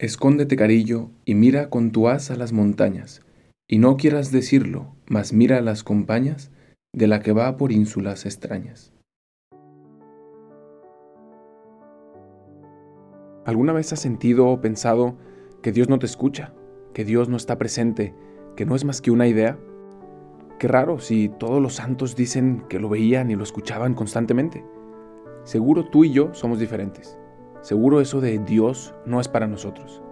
Escóndete, carillo, y mira con tu asa las montañas, y no quieras decirlo, mas mira las compañas de la que va por ínsulas extrañas. ¿Alguna vez has sentido o pensado que Dios no te escucha, que Dios no está presente, que no es más que una idea? Qué raro si todos los santos dicen que lo veían y lo escuchaban constantemente. Seguro tú y yo somos diferentes. Seguro eso de Dios no es para nosotros.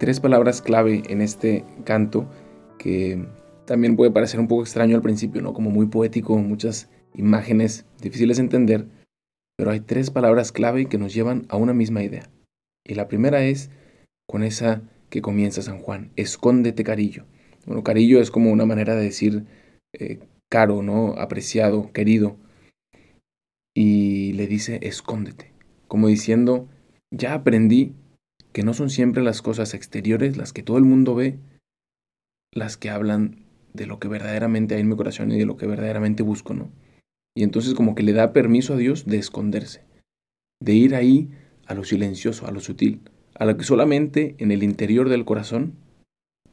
Tres palabras clave en este canto que también puede parecer un poco extraño al principio, ¿no? Como muy poético, muchas imágenes difíciles de entender, pero hay tres palabras clave que nos llevan a una misma idea. Y la primera es con esa que comienza San Juan, escóndete carillo. Bueno, carillo es como una manera de decir eh, caro, ¿no? Apreciado, querido. Y le dice, escóndete como diciendo, ya aprendí que no son siempre las cosas exteriores las que todo el mundo ve, las que hablan de lo que verdaderamente hay en mi corazón y de lo que verdaderamente busco, ¿no? Y entonces como que le da permiso a Dios de esconderse, de ir ahí a lo silencioso, a lo sutil, a lo que solamente en el interior del corazón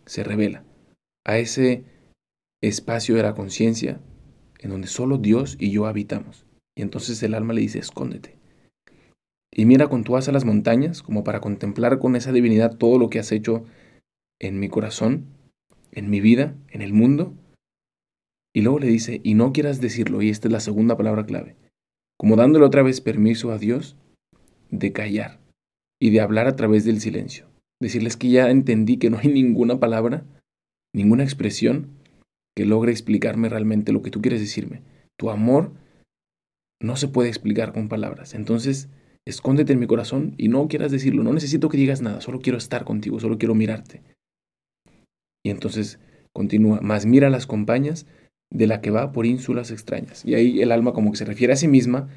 se revela, a ese espacio de la conciencia en donde solo Dios y yo habitamos. Y entonces el alma le dice, escóndete y mira con tu asa las montañas como para contemplar con esa divinidad todo lo que has hecho en mi corazón, en mi vida, en el mundo. Y luego le dice, y no quieras decirlo, y esta es la segunda palabra clave, como dándole otra vez permiso a Dios de callar y de hablar a través del silencio. Decirles que ya entendí que no hay ninguna palabra, ninguna expresión que logre explicarme realmente lo que tú quieres decirme. Tu amor no se puede explicar con palabras. Entonces, Escóndete en mi corazón y no quieras decirlo. No necesito que digas nada, solo quiero estar contigo, solo quiero mirarte. Y entonces continúa, más mira las compañías de la que va por ínsulas extrañas. Y ahí el alma como que se refiere a sí misma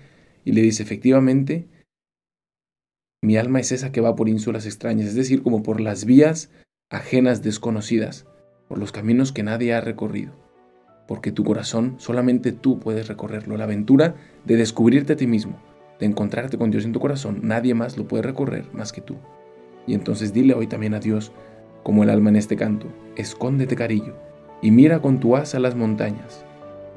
y le dice, efectivamente, mi alma es esa que va por ínsulas extrañas, es decir, como por las vías ajenas desconocidas, por los caminos que nadie ha recorrido. Porque tu corazón solamente tú puedes recorrerlo, la aventura de descubrirte a ti mismo, de encontrarte con Dios en tu corazón, nadie más lo puede recorrer más que tú. Y entonces dile hoy también a Dios, como el alma en este canto, escóndete carillo, y mira con tu asa las montañas,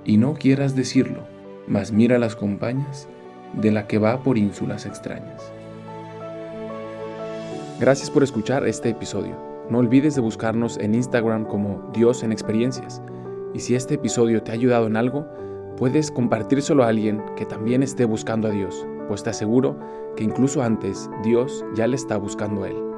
y no quieras decirlo, mas mira las compañías de la que va por ínsulas extrañas. Gracias por escuchar este episodio. No olvides de buscarnos en Instagram como Dios en Experiencias. Y si este episodio te ha ayudado en algo, puedes compartírselo a alguien que también esté buscando a Dios, pues te aseguro que incluso antes Dios ya le está buscando a él.